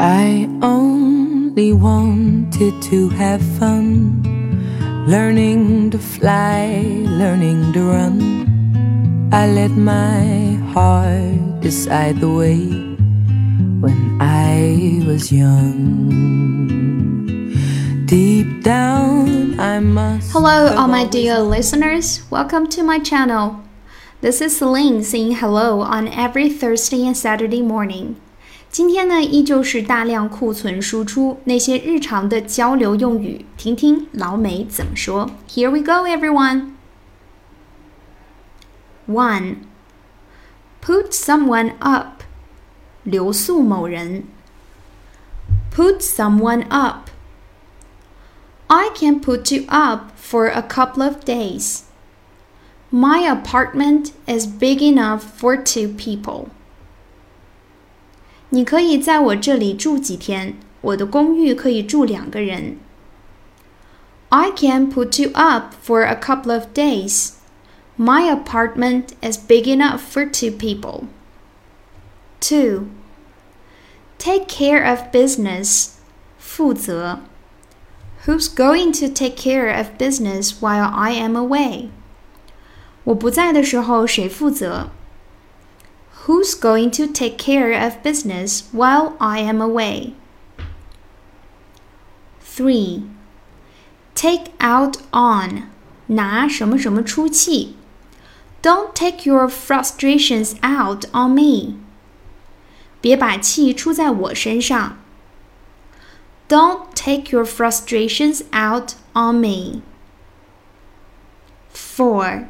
I only wanted to have fun, learning to fly, learning to run. I let my heart decide the way when I was young. Deep down, I must. Hello, all my dear listeners. Welcome to my channel. This is Celine saying hello on every Thursday and Saturday morning. 今天呢，依旧是大量库存输出那些日常的交流用语，听听老美怎么说。Here we go, everyone. One, put someone up. 留宿某人。Put someone up. I can put you up for a couple of days. My apartment is big enough for two people. 你可以在我这里住几天，我的公寓可以住两个人。I can put you up for a couple of days. My apartment is big enough for two people. 2. Take care of business. 负责。Who's going to take care of business while I am away? 我不在的时候谁负责 ？Who's going to take care of business while I am away? 3. Take out on. 拿什么什么出气。Don't take your frustrations out on me. 别把气出在我身上。Don't take your frustrations out on me. 4.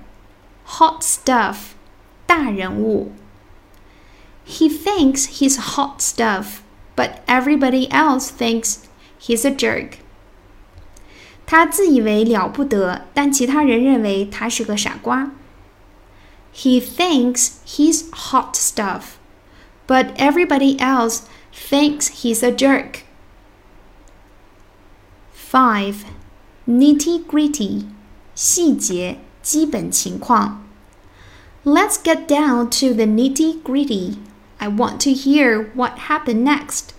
Hot stuff. 大人物。 he thinks he's hot stuff, but everybody else thinks he's a jerk. 他自以为了不得，但其他人认为他是个傻瓜。He thinks he's hot stuff, but everybody else thinks he's a jerk. 5. Nitty gritty, 细节，基本情况。Let's get down to the nitty gritty. I want to hear what happened next.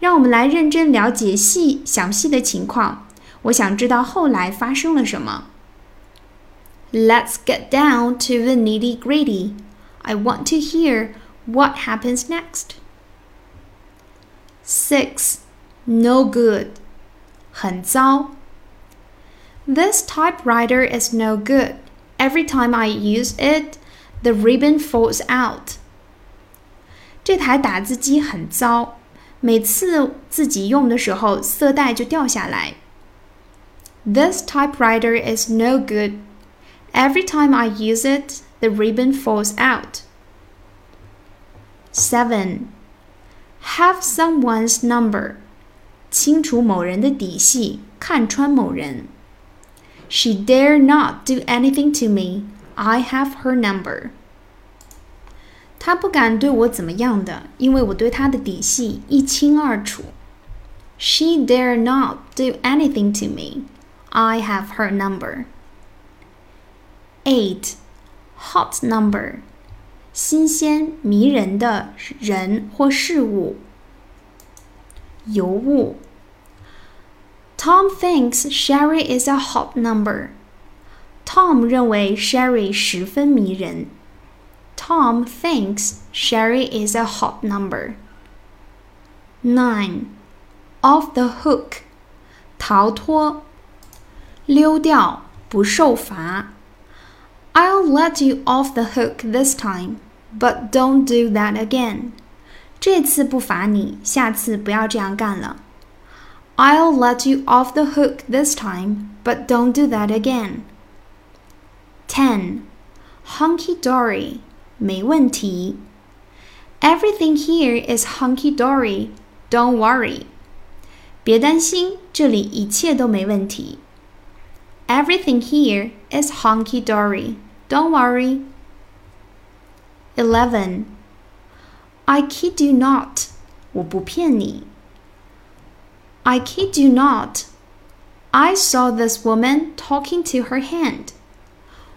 让我们来认真了解细详细的情况。我想知道后来发生了什么。Let's get down to the nitty gritty. I want to hear what happens next. 6. No good. 很糟。This typewriter is no good. Every time I use it, the ribbon falls out. 这台打字机很糟，每次自己用的时候，色带就掉下来。This typewriter is no good. Every time I use it, the ribbon falls out. 7. Have someone's number. 清楚某人的底细，看穿某人。She dare not do anything to me. I have her number. 他不敢对我怎么样的，因为我对他的底细一清二楚。She dare not do anything to me. I have her number. Eight, hot number，新鲜迷人的人或事物。尤物。Tom thinks Sherry is a hot number. Tom 认为 Sherry 十分迷人。 Tom thinks Sherry is a hot number. 9. Off the hook. 逃脱，溜掉，不受罚。I'll let you off the hook this time, but don't do that again. 这次不罚你，下次不要这样干了。I'll let you off the hook this time, but don't do that again. 10. Hunky dory. 没问题。Everything here is hunky dory. Don't worry. 别担心，这里一切都没问题。Everything here is hunky dory. Don't worry. 11. I kid you not. 我不骗你。I kid you not. I saw this woman talking to her hand.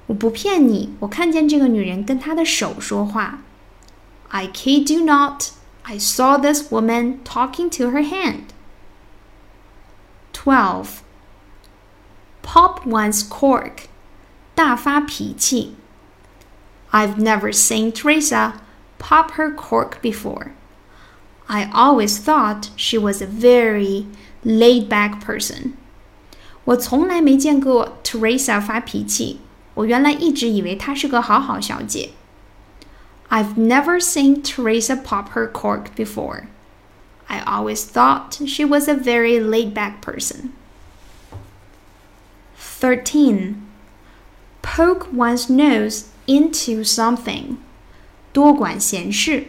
我不骗你，我看见这个女人跟她的手说话。I kid you not. I saw this woman talking to her hand. 12. Pop one's cork. 大发脾气. I've never seen Teresa pop her cork before. I always thought she was a very laid back person. 我从来没见过 Teresa 发脾气。 我原来一直以为她是个好好小姐。I've never seen Teresa pop her cork before. I always thought she was a very laid back person. 13. Poke one's nose into something. 多管闲事.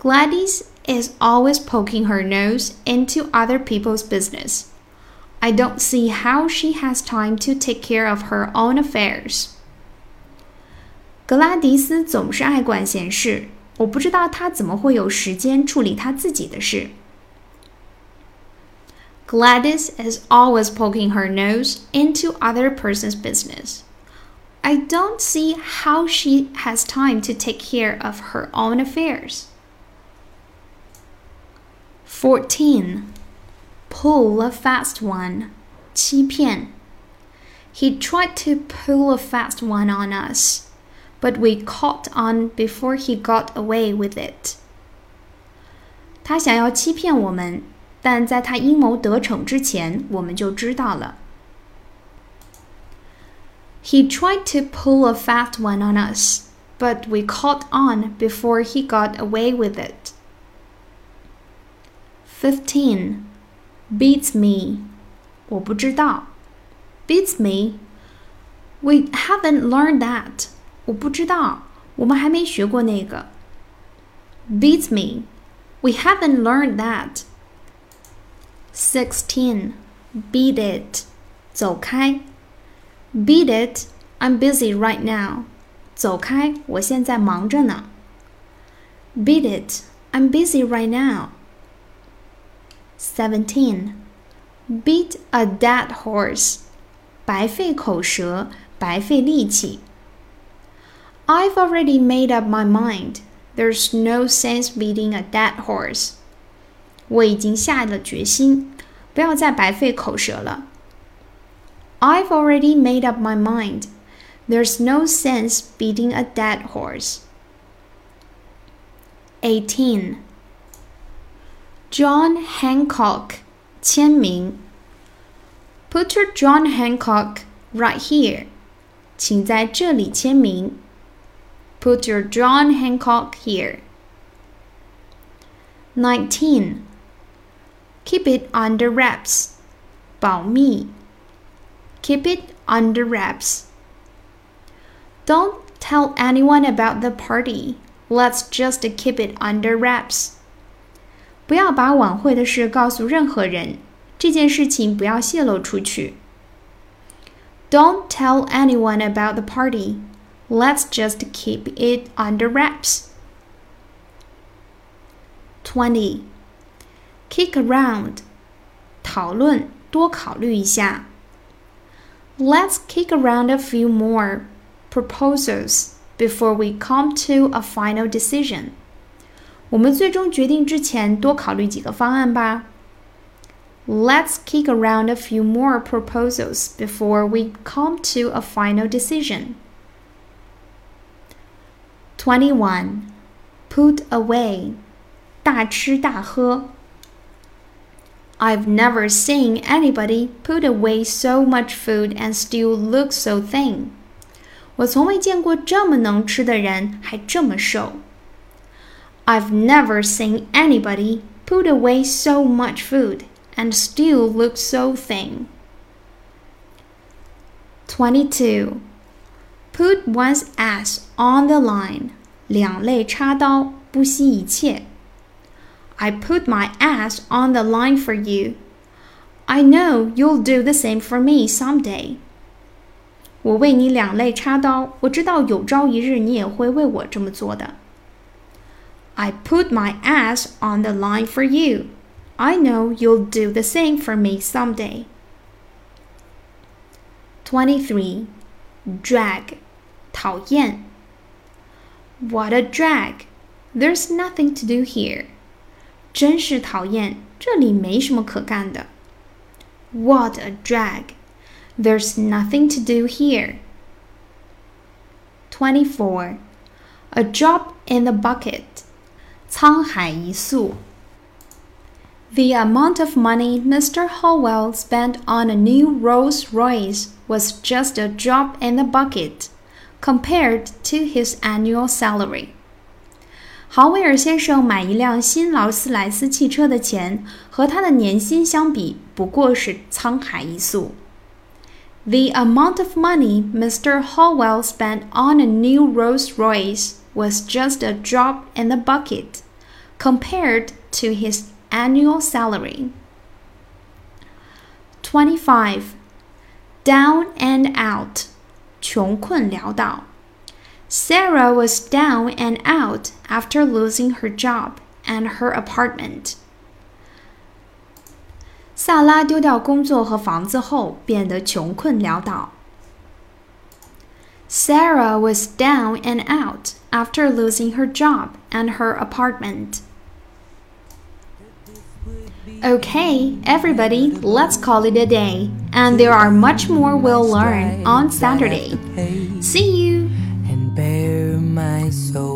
Gladys is always poking her nose into other people's business. I don't see how she has time to take care of her own affairs. 格拉迪斯总是爱管闲事，我不知道她怎么会有时间处理她自己的事。Gladys is always poking her nose into other person's business. I don't see how she has time to take care of her own affairs. 14. Pull a fast one. 欺骗. He tried to pull a fast one on us, but we caught on before he got away with it. 他想要欺骗我们，但在他阴谋得逞之前，我们就知道了。He tried to pull a fast one on us, but we caught on before he got away with it. 15. Beats me. 我不知道. Beats me. We haven't learned that. 我不知道，我们还没学过那个。Beats me. We haven't learned that. 16. Beat it. 走开. Beat it. I'm busy right now. 走开，我现在忙着呢。Beat it. I'm busy right now. 17. Beat a dead horse. 白费口舌，白费力气。I've already made up my mind. There's no sense beating a dead horse. 我已经下了决心，不要再白费口舌了。I've already made up my mind. There's no sense beating a dead horse. 18. John Hancock 签名 Put your John Hancock right here. 请在这里签名 Put your John Hancock here. 19. Keep it under wraps. 保密 Keep it under wraps. Don't tell anyone about the party. Let's just keep it under wraps. 不要把晚会的事告诉任何人，这件事情不要泄露出去。Don't tell anyone about the party. Let's just keep it under wraps. 20. Kick around. 讨论，多考虑一下。Let's kick around a few more proposals before we come to a final decision. 我们最终决定之前，多考虑几个方案吧。Let's kick around a few more proposals before we come to a final decision. 21. Put away. 大吃大喝. I've never seen anybody put away so much food and still look so thin. 我从未见过这么能吃的人还这么瘦。 I've never seen anybody put away so much food and still look so thin. 22. Put one's ass on the line. 两肋插刀，不惜一切。I put my ass on the line for you. I know you'll do the same for me someday. 我为你两肋插刀，我知道有朝一日你也会为我这么做的。 I put my ass on the line for you. I know you'll do the same for me someday. 23. Drag. 讨厌. What a drag. There's nothing to do here. 真是讨厌，这里没什么可干的。What a drag! There's nothing to do here. 24. A drop in the bucket. 沧海一粟. The amount of money Mr. Hallwell spent on a new Rolls Royce was just a drop in the bucket compared to his annual salary. 豪威尔先生买一辆新劳斯莱斯汽车的钱和他的年薪相比，不过是沧海一粟。The amount of money Mr. Hallwell spent on a new Rolls Royce was just a drop in the bucket compared to his annual salary. 25. Down and out. 穷困潦倒. Sarah was down and out after losing her job and her apartment. 萨拉丢掉工作和房子后，变得穷困潦倒。Sarah was down and out after losing her job and her apartment. Okay, everybody, let's call it a day. And there are much more we'll learn on Saturday. See you! And bare my soul.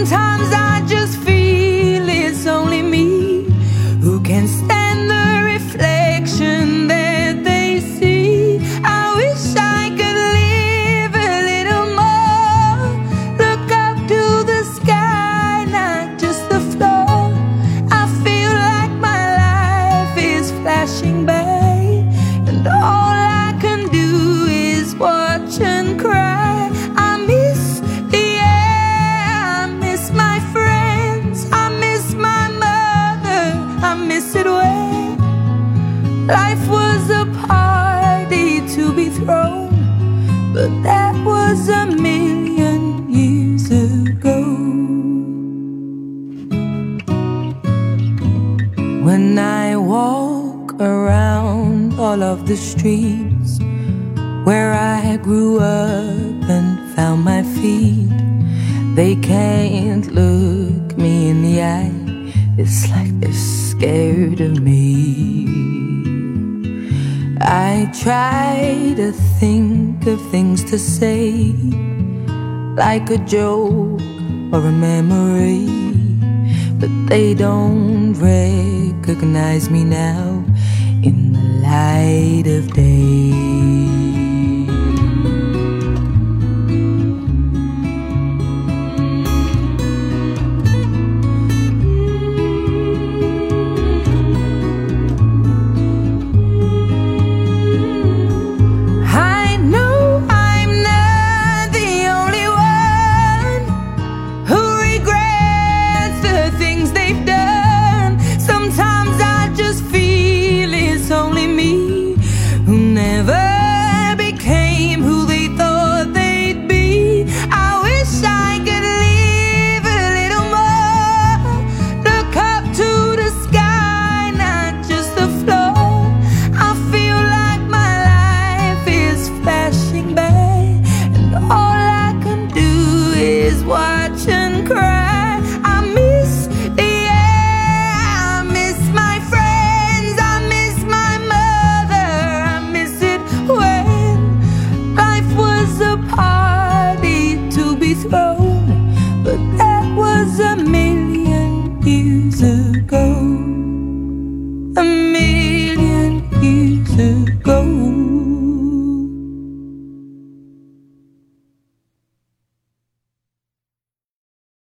Sometimes I just feel grew up and found my feet, they can't look me in the eye. It's like they're scared of me. I try to think of things to say, like a joke or a memory but they don't recognize me now in the light